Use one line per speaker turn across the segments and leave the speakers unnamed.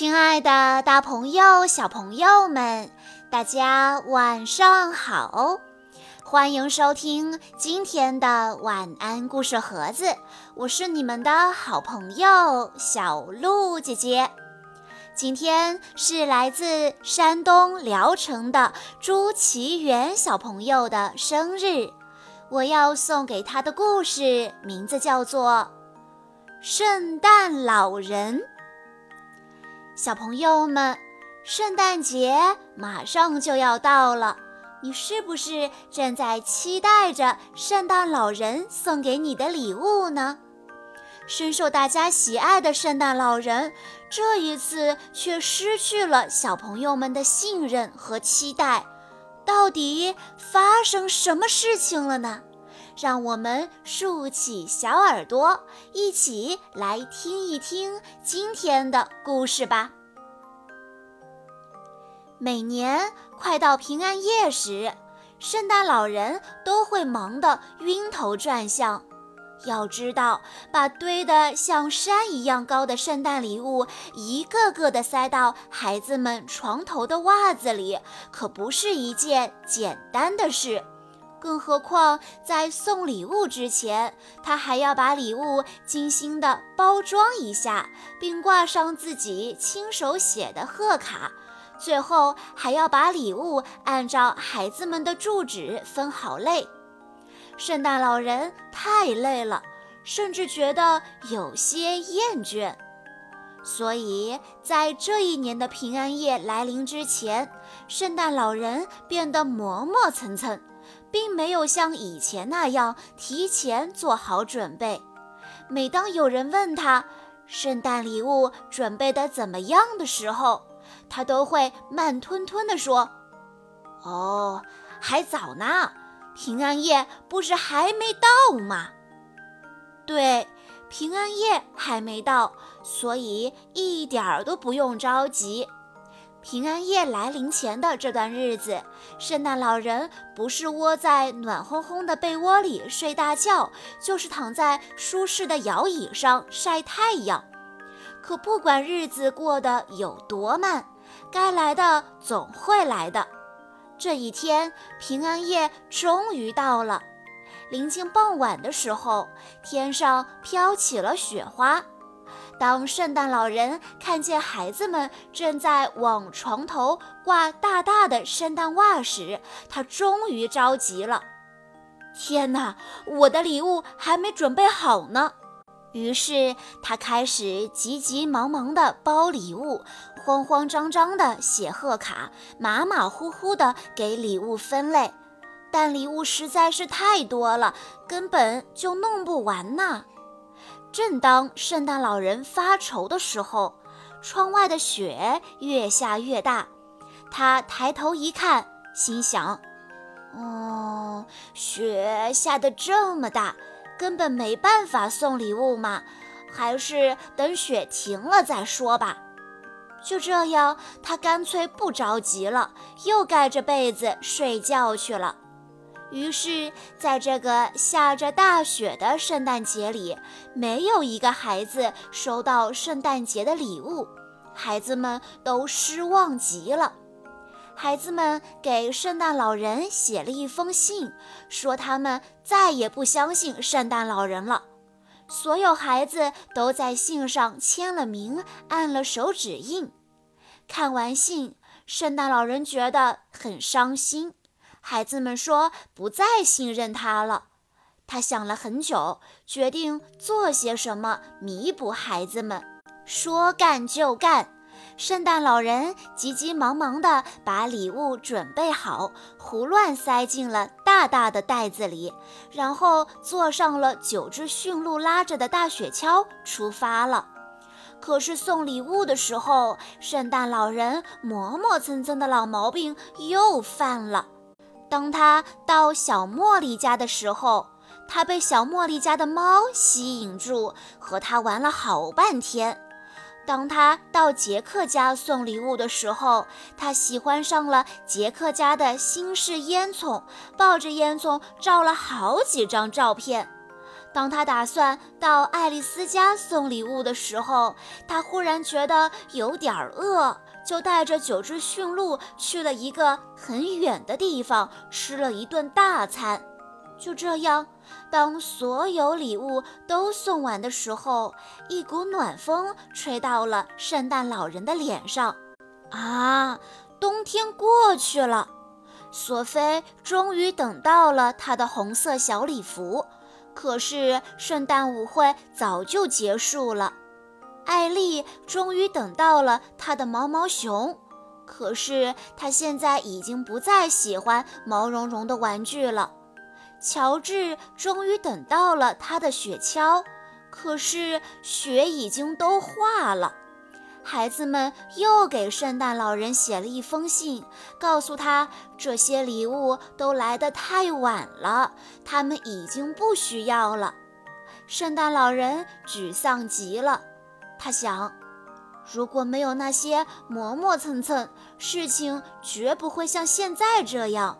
亲爱的，大朋友、小朋友们，大家晚上好！欢迎收听今天的晚安故事盒子，我是你们的好朋友小鹿姐姐。今天是来自山东聊城的朱奇源小朋友的生日，我要送给他的故事名字叫做《圣诞老人》。小朋友们，圣诞节马上就要到了，你是不是正在期待着圣诞老人送给你的礼物呢？深受大家喜爱的圣诞老人，这一次却失去了小朋友们的信任和期待，到底发生什么事情了呢？让我们竖起小耳朵，一起来听一听今天的故事吧。每年快到平安夜时，圣诞老人都会忙得晕头转向。要知道，把堆得像山一样高的圣诞礼物一个个地塞到孩子们床头的袜子里，可不是一件简单的事。更何况，在送礼物之前，他还要把礼物精心地包装一下，并挂上自己亲手写的贺卡。最后，还要把礼物按照孩子们的住址分好类。圣诞老人太累了，甚至觉得有些厌倦。所以在这一年的平安夜来临之前，圣诞老人变得磨磨蹭蹭。并没有像以前那样提前做好准备。每当有人问他圣诞礼物准备的怎么样的时候，他都会慢吞吞地说：“哦，还早呢，平安夜不是还没到吗？”对，平安夜还没到，所以一点儿都不用着急。平安夜来临前的这段日子，圣诞老人不是窝在暖烘烘的被窝里睡大觉，就是躺在舒适的摇椅上晒太阳。可不管日子过得有多慢，该来的总会来的。这一天，平安夜终于到了。临近傍晚的时候，天上飘起了雪花。当圣诞老人看见孩子们正在往床头挂大大的圣诞袜时，他终于着急了。天哪，我的礼物还没准备好呢！于是他开始急急忙忙地包礼物，慌慌张张地写贺卡，马马虎虎地给礼物分类。但礼物实在是太多了，根本就弄不完呢。正当圣诞老人发愁的时候，窗外的雪越下越大。他抬头一看，心想：“哦，雪下得这么大，根本没办法送礼物嘛，还是等雪停了再说吧。”就这样，他干脆不着急了，又盖着被子睡觉去了。于是，在这个下着大雪的圣诞节里，没有一个孩子收到圣诞节的礼物，孩子们都失望极了。孩子们给圣诞老人写了一封信，说他们再也不相信圣诞老人了。所有孩子都在信上签了名，按了手指印。看完信，圣诞老人觉得很伤心。孩子们说不再信任他了。他想了很久，决定做些什么弥补孩子们。说干就干，圣诞老人急急忙忙地把礼物准备好，胡乱塞进了大大的袋子里，然后坐上了九只驯鹿拉着的大雪橇出发了。可是送礼物的时候，圣诞老人磨磨蹭蹭的老毛病又犯了。当他到小茉莉家的时候，他被小茉莉家的猫吸引住，和他玩了好半天。当他到杰克家送礼物的时候，他喜欢上了杰克家的新式烟囱，抱着烟囱照了好几张照片。当他打算到爱丽丝家送礼物的时候，他忽然觉得有点饿，就带着九只驯鹿去了一个很远的地方，吃了一顿大餐。就这样，当所有礼物都送完的时候，一股暖风吹到了圣诞老人的脸上。啊，冬天过去了，索菲终于等到了她的红色小礼服。可是圣诞舞会早就结束了。艾丽终于等到了她的毛毛熊。可是她现在已经不再喜欢毛茸茸的玩具了。乔治终于等到了他的雪橇，可是雪已经都化了。孩子们又给圣诞老人写了一封信，告诉他这些礼物都来得太晚了，他们已经不需要了。圣诞老人沮丧极了，他想，如果没有那些磨磨蹭蹭，事情绝不会像现在这样。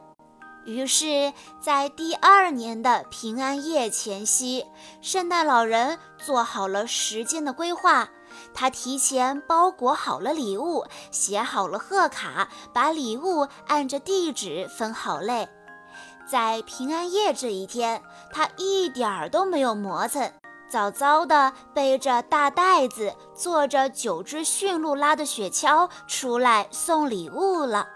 于是，在第二年的平安夜前夕，圣诞老人做好了时间的规划。他提前包裹好了礼物，写好了贺卡，把礼物按着地址分好类。在平安夜这一天，他一点儿都没有磨蹭，早早地背着大袋子，坐着九只驯鹿拉的雪橇出来送礼物了。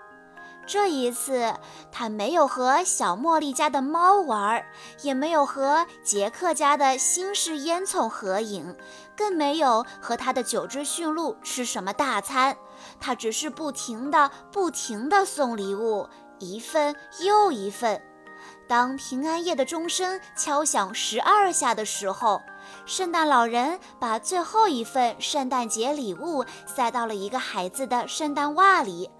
这一次，他没有和小茉莉家的猫玩，也没有和杰克家的新式烟囱合影，更没有和他的九只驯鹿吃什么大餐。他只是不停地、不停地送礼物，一份又一份。当平安夜的钟声敲响十二下的时候，圣诞老人把最后一份圣诞节礼物塞到了一个孩子的圣诞袜里。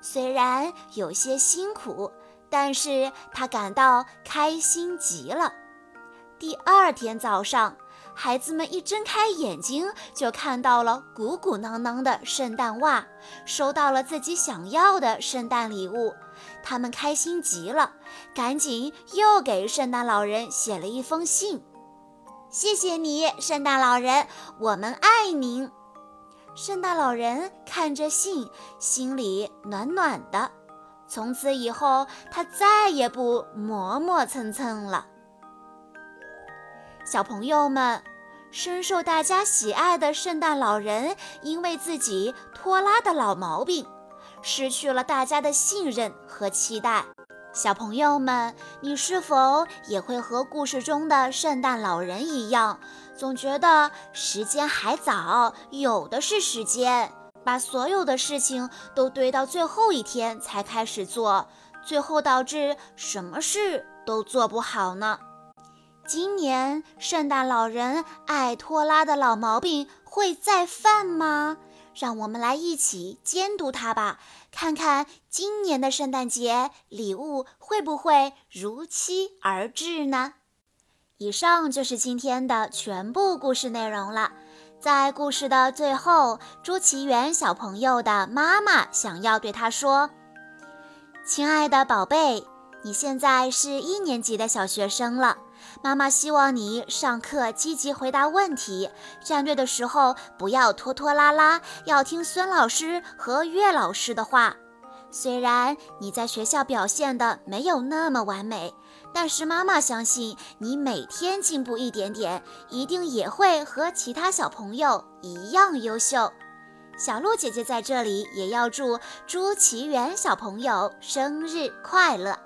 虽然有些辛苦，但是他感到开心极了。第二天早上，孩子们一睁开眼睛，就看到了鼓鼓囊囊的圣诞袜，收到了自己想要的圣诞礼物。他们开心极了，赶紧又给圣诞老人写了一封信：“谢谢你，圣诞老人，我们爱您。”圣诞老人看着信，心里暖暖的。从此以后，他再也不磨磨蹭蹭了。小朋友们，深受大家喜爱的圣诞老人，因为自己拖拉的老毛病，失去了大家的信任和期待。小朋友们，你是否也会和故事中的圣诞老人一样，总觉得时间还早，有的是时间，把所有的事情都堆到最后一天才开始做，最后导致什么事都做不好呢？今年圣诞老人爱拖拉的老毛病会再犯吗？让我们来一起监督他吧，看看今年的圣诞节礼物会不会如期而至呢？以上就是今天的全部故事内容了。在故事的最后，朱奇源小朋友的妈妈想要对他说：“亲爱的宝贝，你现在是一年级的小学生了。”妈妈希望你上课积极回答问题，站队的时候不要拖拖拉拉，要听孙老师和岳老师的话。虽然你在学校表现的没有那么完美，但是妈妈相信你每天进步一点点，一定也会和其他小朋友一样优秀。小鹿姐姐在这里也要祝朱奇源小朋友生日快乐。